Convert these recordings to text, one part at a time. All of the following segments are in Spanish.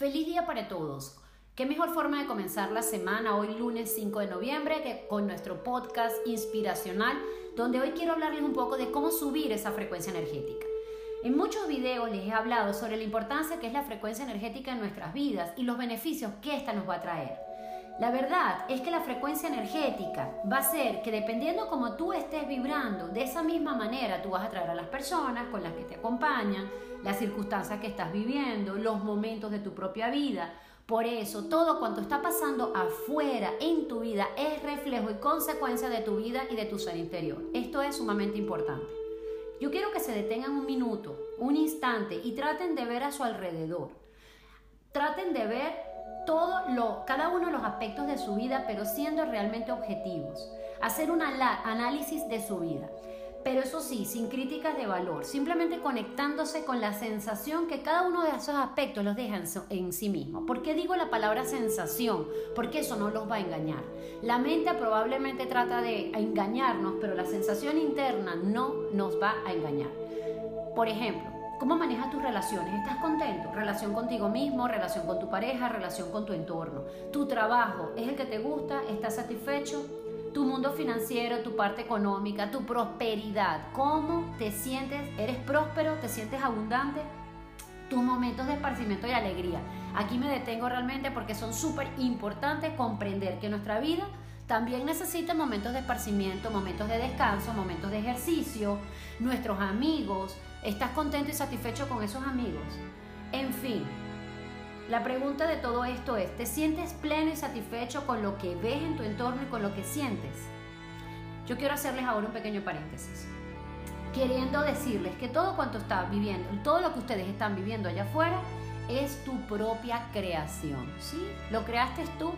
Feliz día para todos. ¿Qué mejor forma de comenzar la semana hoy lunes 5 de noviembre que con nuestro podcast inspiracional donde hoy quiero hablarles un poco de cómo subir esa frecuencia energética? En muchos videos les he hablado sobre la importancia que es la frecuencia energética en nuestras vidas y los beneficios que ésta nos va a traer. La verdad es que la frecuencia energética va a ser que dependiendo como tú estés vibrando, de esa misma manera tú vas a atraer a las personas con las que te acompañan, las circunstancias que estás viviendo, los momentos de tu propia vida. Por eso, todo cuanto está pasando afuera en tu vida es reflejo y consecuencia de tu vida y de tu ser interior. Esto es sumamente importante. Yo quiero que se detengan un minuto, un instante y traten de ver a su alrededor. Traten de ver todo lo, cada uno de los aspectos de su vida, pero siendo realmente objetivos. Hacer un análisis de su vida. Pero eso sí, sin críticas de valor, simplemente conectándose con la sensación que cada uno de esos aspectos los deja en, sí mismo. ¿Por qué digo la palabra sensación? Porque eso no los va a engañar. La mente probablemente trata de engañarnos, pero la sensación interna no nos va a engañar. Por ejemplo, ¿Cómo manejas tus relaciones? ¿Estás contento? Relación contigo mismo, relación con tu pareja, relación con tu entorno. Tu trabajo es el que te gusta, estás satisfecho. Tu mundo financiero, tu parte económica, tu prosperidad. ¿Cómo te sientes? ¿Eres próspero? ¿Te sientes abundante? Tus momentos de esparcimiento y alegría. Aquí me detengo realmente porque son súper importantes comprender que nuestra vida también necesita momentos de esparcimiento, momentos de descanso, momentos de ejercicio, nuestros amigos. ¿Estás contento y satisfecho con esos amigos? En fin, la pregunta de todo esto es, ¿te sientes pleno y satisfecho con lo que ves en tu entorno y con lo que sientes? Yo quiero hacerles ahora un pequeño paréntesis, queriendo decirles que todo cuanto está viviendo, todo lo que ustedes están viviendo allá afuera, es tu propia creación, ¿sí? Lo creaste tú,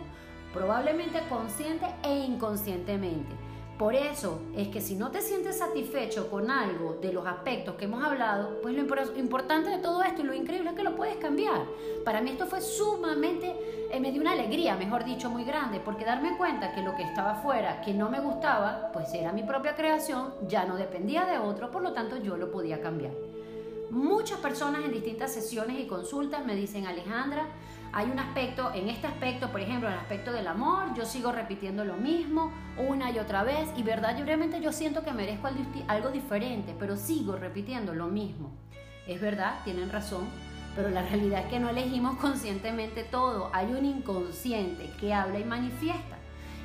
probablemente consciente e inconscientemente. Por eso es que si no te sientes satisfecho con algo de los aspectos que hemos hablado, pues lo importante de todo esto y lo increíble es que lo puedes cambiar. Para mí esto fue sumamente, eh, me dio una alegría, mejor dicho, muy grande, porque darme cuenta que lo que estaba afuera, que no me gustaba, pues era mi propia creación, ya no dependía de otro, por lo tanto yo lo podía cambiar. Muchas personas en distintas sesiones y consultas me dicen, Alejandra, hay un aspecto, en este aspecto, por ejemplo, en el aspecto del amor, yo sigo repitiendo lo mismo una y otra vez y verdad, yo realmente yo siento que merezco algo diferente, pero sigo repitiendo lo mismo. Es verdad, tienen razón, pero la realidad es que no elegimos conscientemente todo, hay un inconsciente que habla y manifiesta.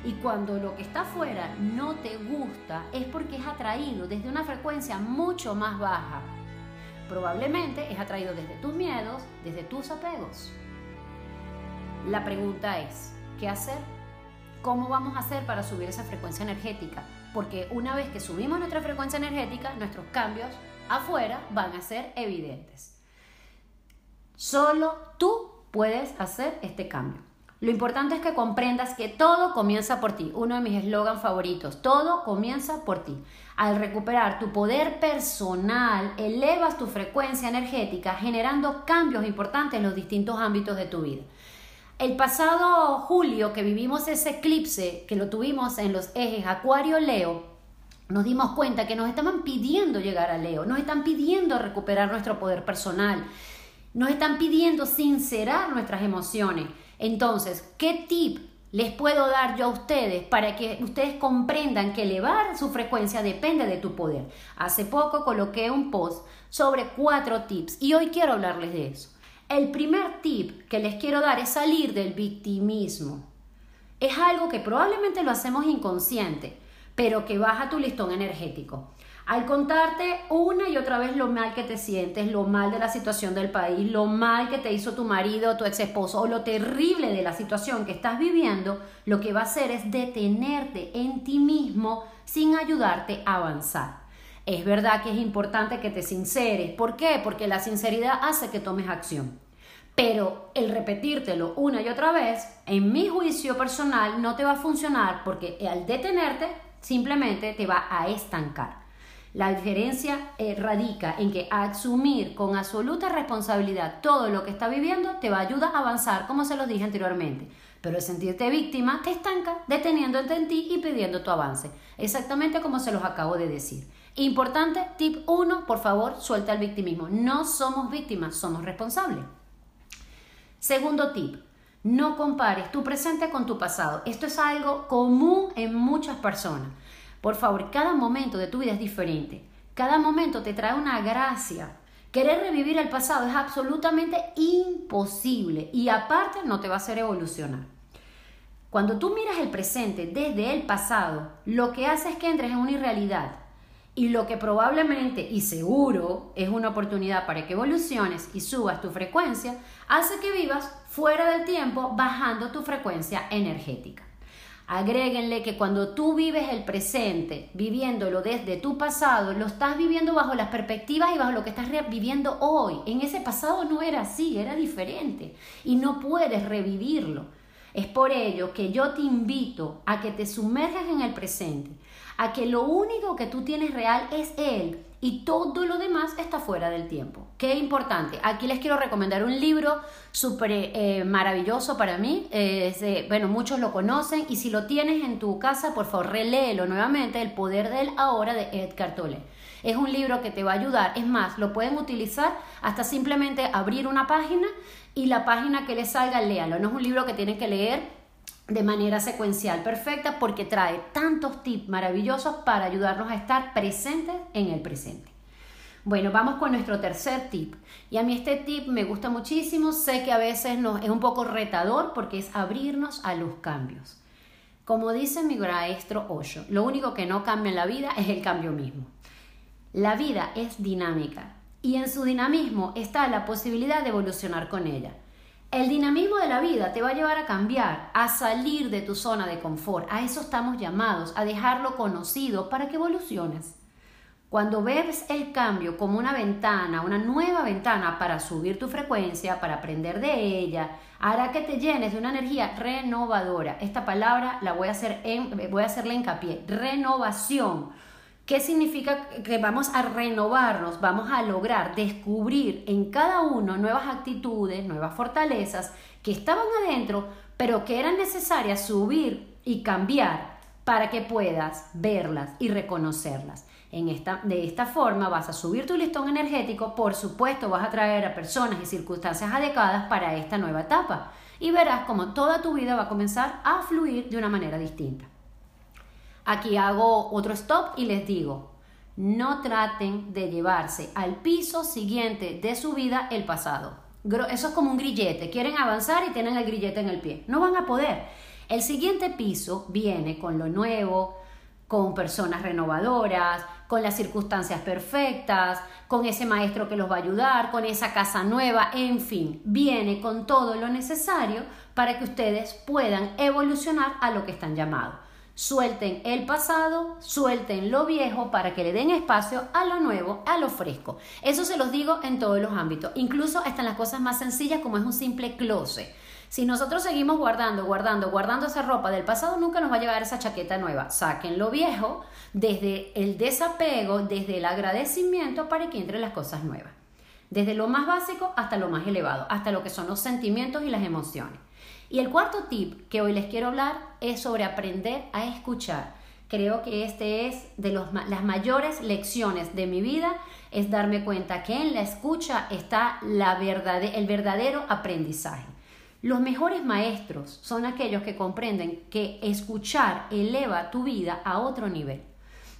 Y cuando lo que está afuera no te gusta es porque es atraído desde una frecuencia mucho más baja. Probablemente es atraído desde tus miedos, desde tus apegos. La pregunta es, ¿qué hacer? ¿Cómo vamos a hacer para subir esa frecuencia energética? Porque una vez que subimos nuestra frecuencia energética, nuestros cambios afuera van a ser evidentes. Solo tú puedes hacer este cambio. Lo importante es que comprendas que todo comienza por ti. Uno de mis eslogans favoritos, todo comienza por ti. Al recuperar tu poder personal, elevas tu frecuencia energética generando cambios importantes en los distintos ámbitos de tu vida. El pasado julio que vivimos ese eclipse, que lo tuvimos en los ejes Acuario-Leo, nos dimos cuenta que nos estaban pidiendo llegar a Leo, nos están pidiendo recuperar nuestro poder personal, nos están pidiendo sincerar nuestras emociones. Entonces, ¿qué tip les puedo dar yo a ustedes para que ustedes comprendan que elevar su frecuencia depende de tu poder? Hace poco coloqué un post sobre cuatro tips y hoy quiero hablarles de eso. El primer tip que les quiero dar es salir del victimismo. Es algo que probablemente lo hacemos inconsciente, pero que baja tu listón energético. Al contarte una y otra vez lo mal que te sientes, lo mal de la situación del país, lo mal que te hizo tu marido, tu ex esposo o lo terrible de la situación que estás viviendo, lo que va a hacer es detenerte en ti mismo sin ayudarte a avanzar. Es verdad que es importante que te sinceres. ¿Por qué? Porque la sinceridad hace que tomes acción. Pero el repetírtelo una y otra vez, en mi juicio personal, no te va a funcionar porque al detenerte simplemente te va a estancar. La diferencia eh, radica en que asumir con absoluta responsabilidad todo lo que está viviendo te va a ayudar a avanzar, como se los dije anteriormente. Pero el sentirte víctima te estanca, deteniéndote en ti y pidiendo tu avance. Exactamente como se los acabo de decir. Importante, tip 1, por favor, suelta el victimismo. No somos víctimas, somos responsables. Segundo tip, no compares tu presente con tu pasado. Esto es algo común en muchas personas. Por favor, cada momento de tu vida es diferente. Cada momento te trae una gracia. Querer revivir el pasado es absolutamente imposible y aparte no te va a hacer evolucionar. Cuando tú miras el presente desde el pasado, lo que hace es que entres en una irrealidad y lo que probablemente y seguro es una oportunidad para que evoluciones y subas tu frecuencia, hace que vivas fuera del tiempo bajando tu frecuencia energética. Agréguenle que cuando tú vives el presente, viviéndolo desde tu pasado, lo estás viviendo bajo las perspectivas y bajo lo que estás viviendo hoy. En ese pasado no era así, era diferente y no puedes revivirlo. Es por ello que yo te invito a que te sumerjas en el presente, a que lo único que tú tienes real es Él y todo lo demás está fuera del tiempo. Qué importante. Aquí les quiero recomendar un libro súper eh, maravilloso para mí. bueno, muchos lo conocen y si lo tienes en tu casa, por favor, reléelo nuevamente, El poder del ahora de Edgar Tolle. Es un libro que te va a ayudar. Es más, lo pueden utilizar hasta simplemente abrir una página y la página que les salga, léalo. No es un libro que tienen que leer de manera secuencial perfecta porque trae tantos tips maravillosos para ayudarnos a estar presentes en el presente. Bueno, vamos con nuestro tercer tip. Y a mí este tip me gusta muchísimo. Sé que a veces es un poco retador porque es abrirnos a los cambios. Como dice mi maestro Osho, lo único que no cambia en la vida es el cambio mismo. La vida es dinámica y en su dinamismo está la posibilidad de evolucionar con ella. El dinamismo de la vida te va a llevar a cambiar, a salir de tu zona de confort. A eso estamos llamados, a dejarlo conocido para que evoluciones. Cuando ves el cambio como una ventana, una nueva ventana para subir tu frecuencia, para aprender de ella, hará que te llenes de una energía renovadora. Esta palabra la voy a hacer en, voy a hacerle hincapié, renovación ¿Qué significa que vamos a renovarnos, vamos a lograr descubrir en cada uno nuevas actitudes, nuevas fortalezas que estaban adentro, pero que eran necesarias subir y cambiar para que puedas verlas y reconocerlas? En esta, de esta forma vas a subir tu listón energético, por supuesto vas a traer a personas y circunstancias adecuadas para esta nueva etapa y verás como toda tu vida va a comenzar a fluir de una manera distinta. Aquí hago otro stop y les digo, no traten de llevarse al piso siguiente de su vida el pasado. Eso es como un grillete. Quieren avanzar y tienen el grillete en el pie. No van a poder. El siguiente piso viene con lo nuevo, con personas renovadoras, con las circunstancias perfectas, con ese maestro que los va a ayudar, con esa casa nueva, en fin, viene con todo lo necesario para que ustedes puedan evolucionar a lo que están llamados. Suelten el pasado, suelten lo viejo para que le den espacio a lo nuevo, a lo fresco. Eso se los digo en todos los ámbitos, incluso hasta en las cosas más sencillas como es un simple closet. Si nosotros seguimos guardando, guardando, guardando esa ropa del pasado, nunca nos va a llegar esa chaqueta nueva. Saquen lo viejo desde el desapego, desde el agradecimiento para que entre las cosas nuevas. Desde lo más básico hasta lo más elevado, hasta lo que son los sentimientos y las emociones. Y el cuarto tip que hoy les quiero hablar es sobre aprender a escuchar. Creo que este es de las mayores lecciones de mi vida, es darme cuenta que en la escucha está la el verdadero aprendizaje. Los mejores maestros son aquellos que comprenden que escuchar eleva tu vida a otro nivel.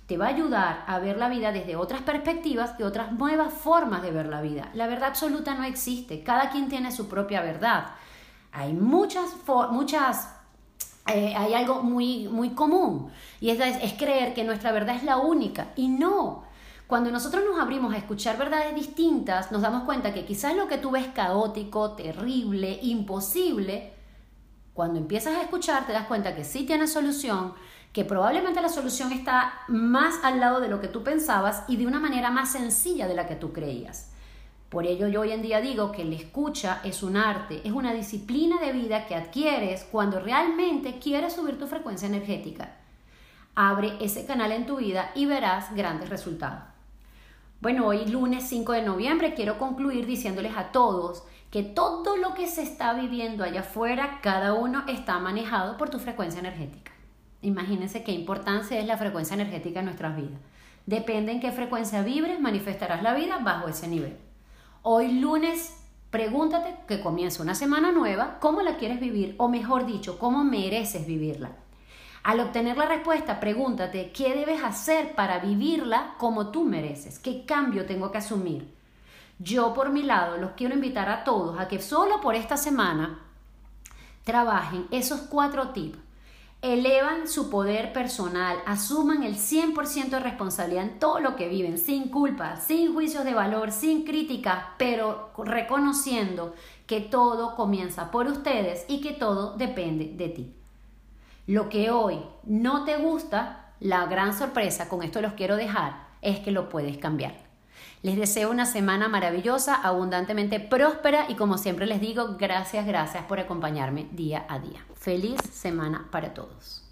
Te va a ayudar a ver la vida desde otras perspectivas y otras nuevas formas de ver la vida. La verdad absoluta no existe, cada quien tiene su propia verdad. Hay muchas, muchas eh, hay algo muy, muy común y es, es creer que nuestra verdad es la única y no. Cuando nosotros nos abrimos a escuchar verdades distintas, nos damos cuenta que quizás lo que tú ves caótico, terrible, imposible, cuando empiezas a escuchar te das cuenta que sí tiene solución, que probablemente la solución está más al lado de lo que tú pensabas y de una manera más sencilla de la que tú creías. Por ello yo hoy en día digo que la escucha es un arte, es una disciplina de vida que adquieres cuando realmente quieres subir tu frecuencia energética. Abre ese canal en tu vida y verás grandes resultados. Bueno, hoy lunes 5 de noviembre quiero concluir diciéndoles a todos que todo lo que se está viviendo allá afuera, cada uno está manejado por tu frecuencia energética. Imagínense qué importancia es la frecuencia energética en nuestras vidas. Depende en qué frecuencia vibres, manifestarás la vida bajo ese nivel. Hoy lunes Pregúntate que comienza una semana nueva, ¿cómo la quieres vivir? O mejor dicho, ¿cómo mereces vivirla? Al obtener la respuesta, pregúntate qué debes hacer para vivirla como tú mereces, qué cambio tengo que asumir. Yo por mi lado los quiero invitar a todos a que solo por esta semana trabajen esos cuatro tips elevan su poder personal, asuman el 100% de responsabilidad en todo lo que viven, sin culpa, sin juicios de valor, sin críticas, pero reconociendo que todo comienza por ustedes y que todo depende de ti. Lo que hoy no te gusta, la gran sorpresa, con esto los quiero dejar, es que lo puedes cambiar. Les deseo una semana maravillosa, abundantemente próspera y como siempre les digo, gracias, gracias por acompañarme día a día. Feliz semana para todos.